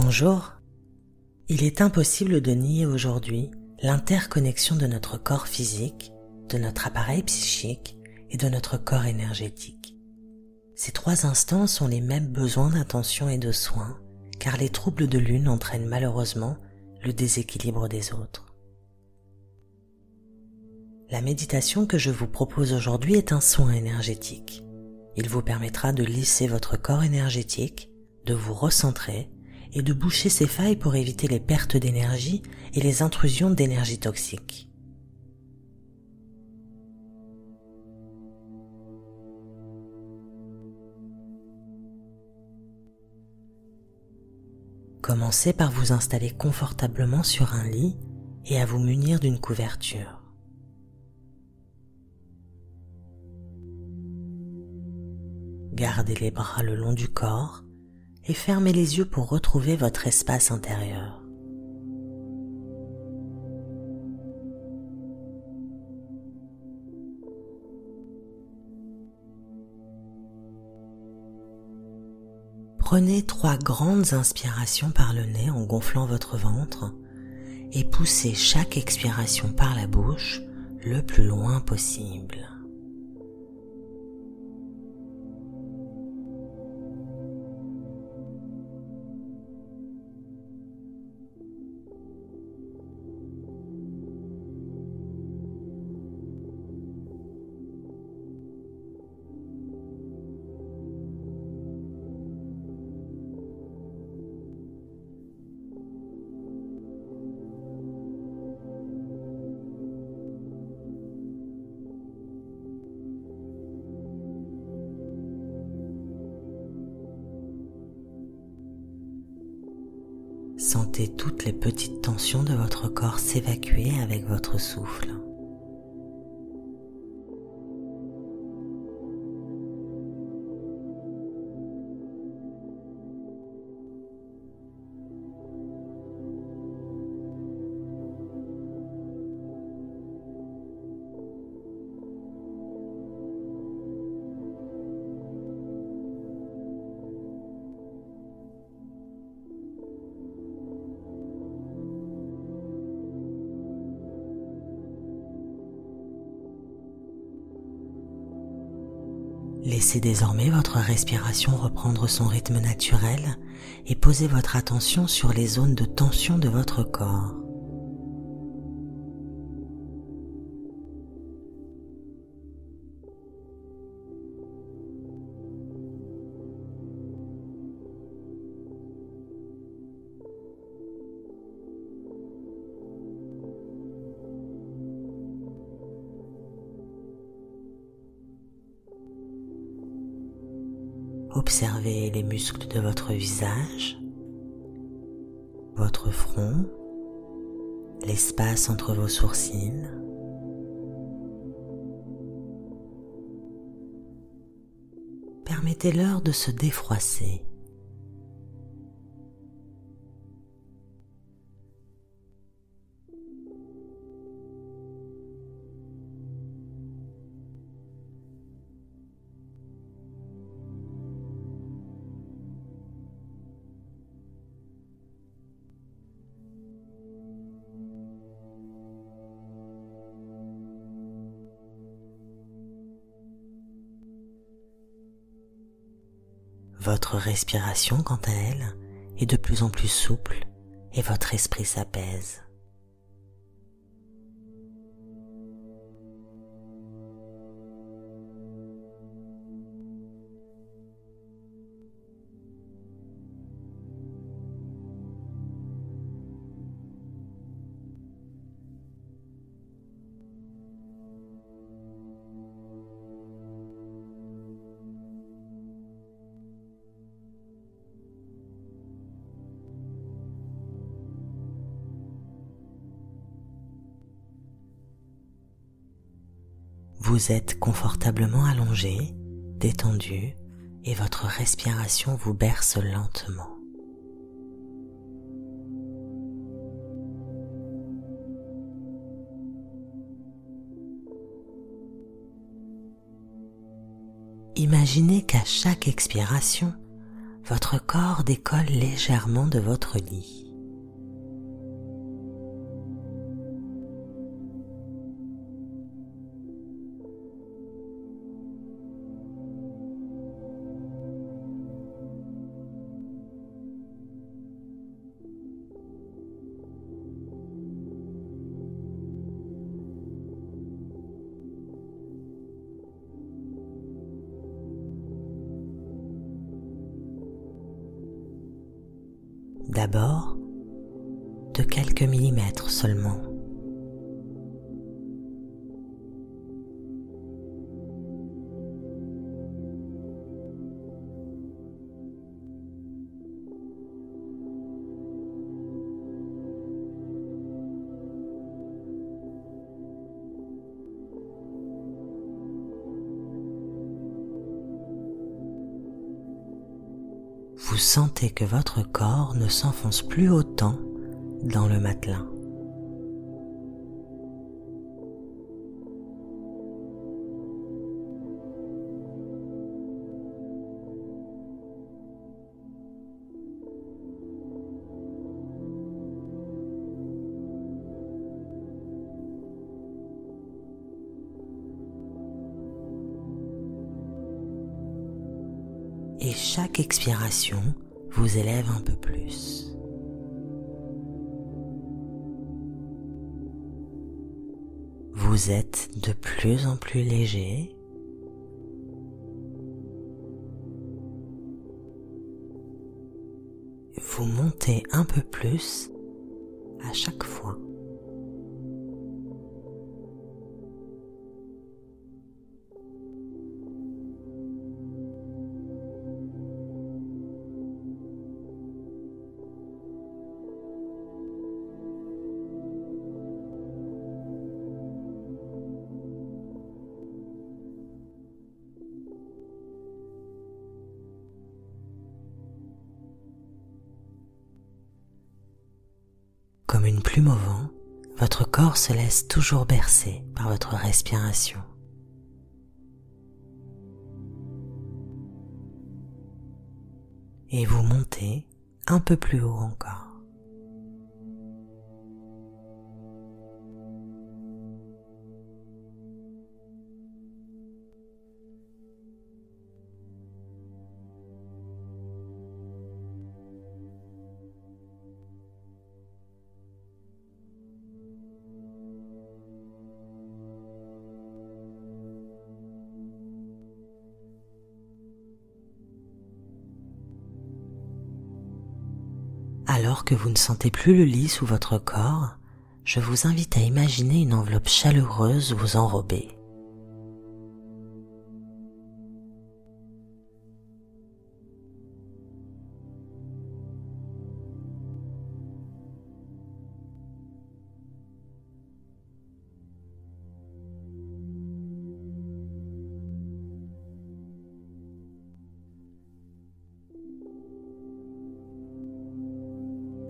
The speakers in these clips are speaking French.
Bonjour. Il est impossible de nier aujourd'hui l'interconnexion de notre corps physique, de notre appareil psychique et de notre corps énergétique. Ces trois instants sont les mêmes besoins d'attention et de soins, car les troubles de l'une entraînent malheureusement le déséquilibre des autres. La méditation que je vous propose aujourd'hui est un soin énergétique. Il vous permettra de lisser votre corps énergétique, de vous recentrer et de boucher ces failles pour éviter les pertes d'énergie et les intrusions d'énergie toxique. Commencez par vous installer confortablement sur un lit et à vous munir d'une couverture. Gardez les bras le long du corps et fermez les yeux pour retrouver votre espace intérieur. Prenez trois grandes inspirations par le nez en gonflant votre ventre et poussez chaque expiration par la bouche le plus loin possible. Sentez toutes les petites tensions de votre corps s'évacuer avec votre souffle. Laissez désormais votre respiration reprendre son rythme naturel et posez votre attention sur les zones de tension de votre corps. Observez les muscles de votre visage, votre front, l'espace entre vos sourcils. Permettez-leur de se défroisser. Votre respiration, quant à elle, est de plus en plus souple et votre esprit s'apaise. Vous êtes confortablement allongé, détendu et votre respiration vous berce lentement. Imaginez qu'à chaque expiration, votre corps décolle légèrement de votre lit. D'abord de quelques millimètres seulement. Vous sentez que votre corps ne s'enfonce plus autant dans le matelas. Et chaque expiration vous élève un peu plus. Vous êtes de plus en plus léger. Vous montez un peu plus à chaque fois. Comme une plume au vent, votre corps se laisse toujours bercer par votre respiration. Et vous montez un peu plus haut encore. Alors que vous ne sentez plus le lit sous votre corps, je vous invite à imaginer une enveloppe chaleureuse vous enrober.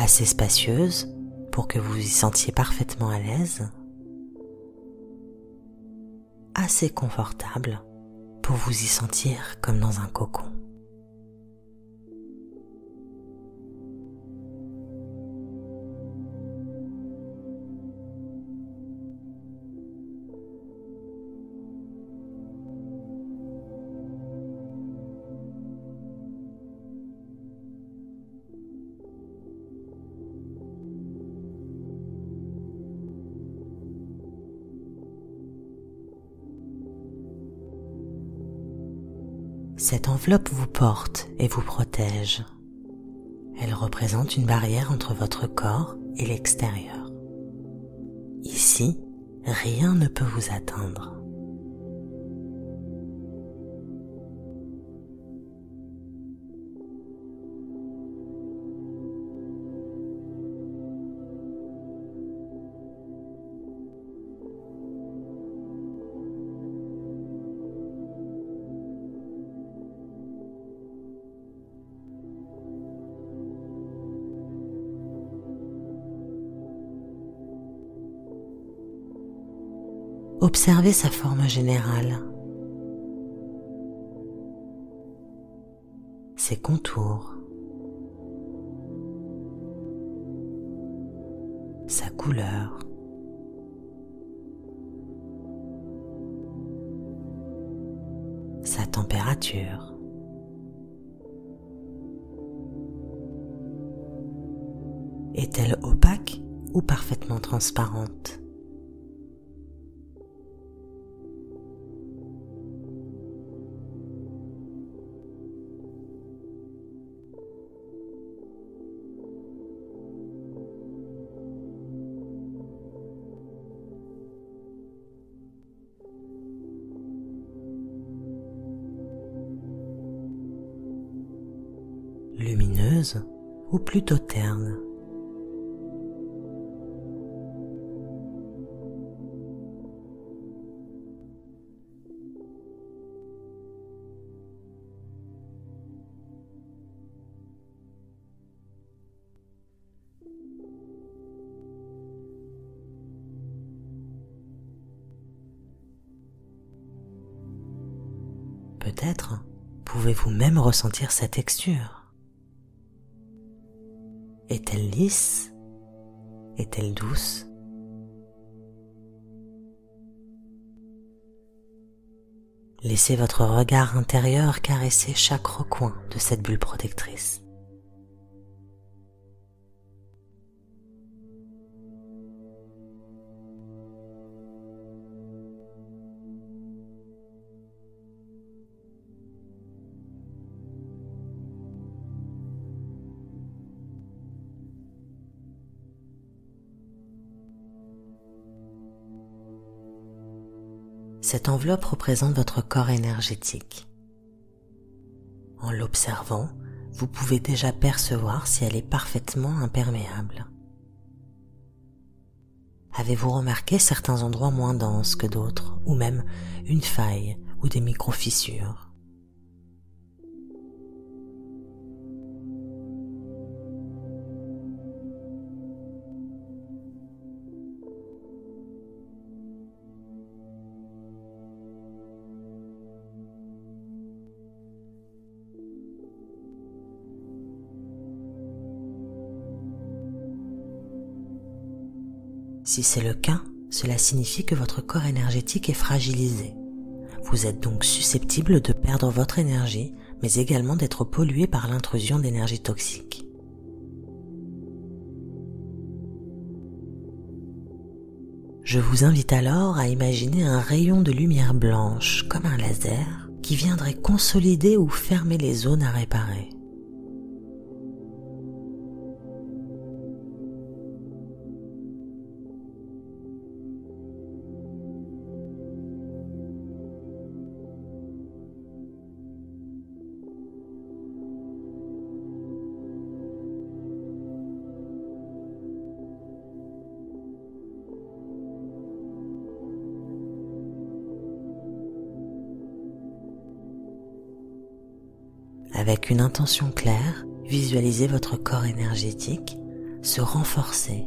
Assez spacieuse pour que vous y sentiez parfaitement à l'aise, assez confortable pour vous y sentir comme dans un cocon. Cette enveloppe vous porte et vous protège. Elle représente une barrière entre votre corps et l'extérieur. Ici, rien ne peut vous atteindre. Observez sa forme générale. ses contours, sa couleur. sa température. Est-elle opaque ou parfaitement transparente? Ou plutôt terne. Peut-être pouvez-vous même ressentir sa texture. Est-elle lisse? Est-elle douce? Laissez votre regard intérieur caresser chaque recoin de cette bulle protectrice. Cette enveloppe représente votre corps énergétique. En l'observant, vous pouvez déjà percevoir si elle est parfaitement imperméable. Avez-vous remarqué certains endroits moins denses que d'autres, ou même une faille ou des micro-fissures? Si c'est le cas, cela signifie que votre corps énergétique est fragilisé. Vous êtes donc susceptible de perdre votre énergie, mais également d'être pollué par l'intrusion d'énergie toxique. Je vous invite alors à imaginer un rayon de lumière blanche, comme un laser, qui viendrait consolider ou fermer les zones à réparer. Avec une intention claire, visualisez votre corps énergétique se renforcer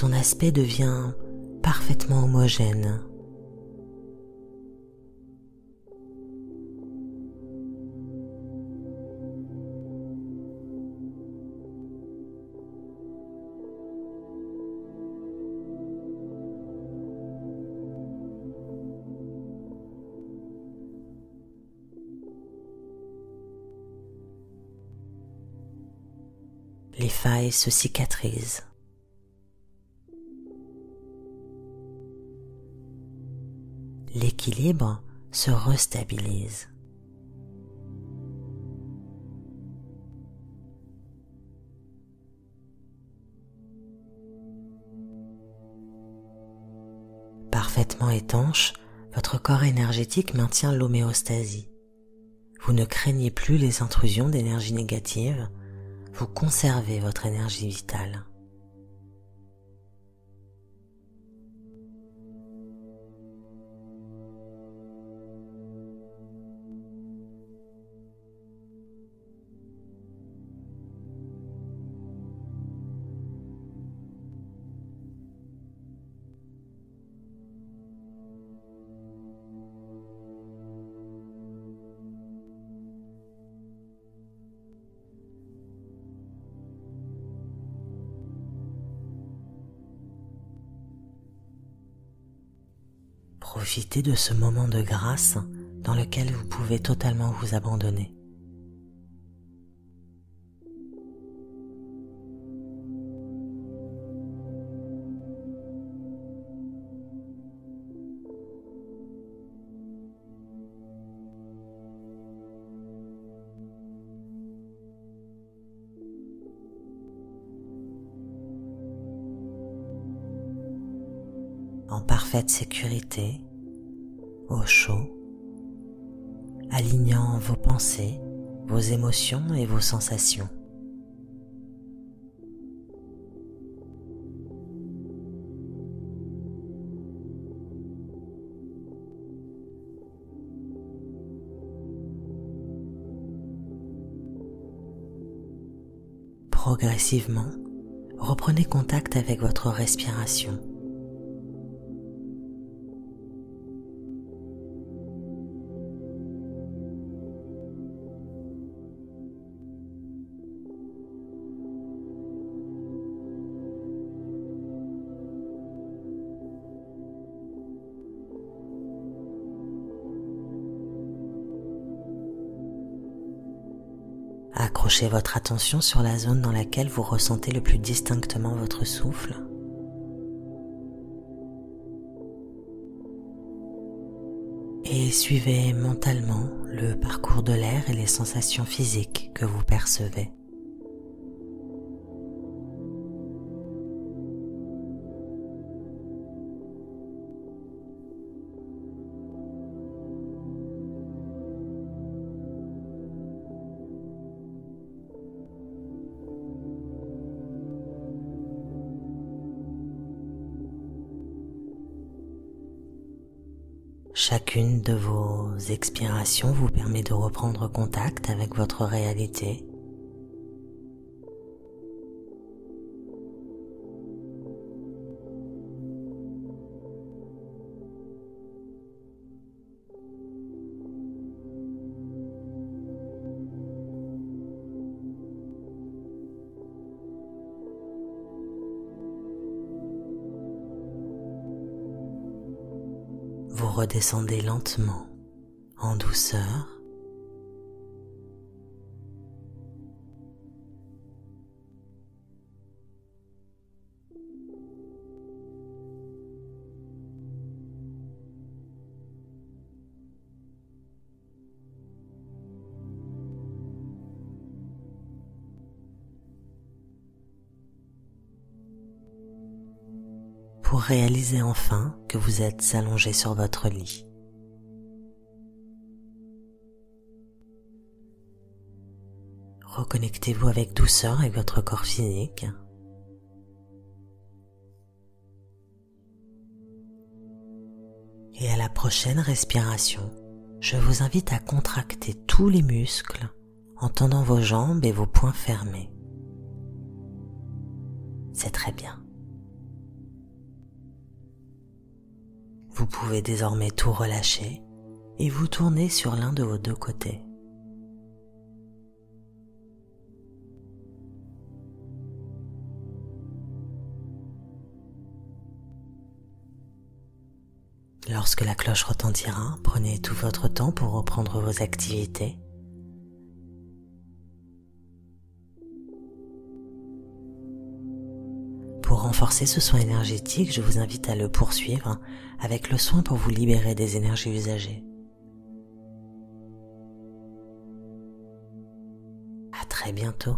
son aspect devient parfaitement homogène. Les failles se cicatrisent. se restabilise. Parfaitement étanche, votre corps énergétique maintient l'homéostasie. Vous ne craignez plus les intrusions d'énergie négative, vous conservez votre énergie vitale. Profitez de ce moment de grâce dans lequel vous pouvez totalement vous abandonner. Parfaite sécurité, au chaud, alignant vos pensées, vos émotions et vos sensations. Progressivement, reprenez contact avec votre respiration. Accrochez votre attention sur la zone dans laquelle vous ressentez le plus distinctement votre souffle. Et suivez mentalement le parcours de l'air et les sensations physiques que vous percevez. Chacune de vos expirations vous permet de reprendre contact avec votre réalité. Redescendez lentement, en douceur. Pour réaliser enfin que vous êtes allongé sur votre lit. Reconnectez-vous avec douceur avec votre corps physique. Et à la prochaine respiration, je vous invite à contracter tous les muscles en tendant vos jambes et vos poings fermés. C'est très bien. Vous pouvez désormais tout relâcher et vous tourner sur l'un de vos deux côtés. Lorsque la cloche retentira, prenez tout votre temps pour reprendre vos activités Pour renforcer ce soin énergétique, je vous invite à le poursuivre avec le soin pour vous libérer des énergies usagées. À très bientôt.